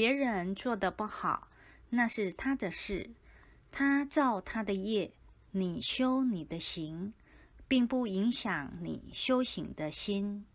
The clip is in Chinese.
别人做的不好那是他的事。他造他的业你修你的行并不影响你修行的心。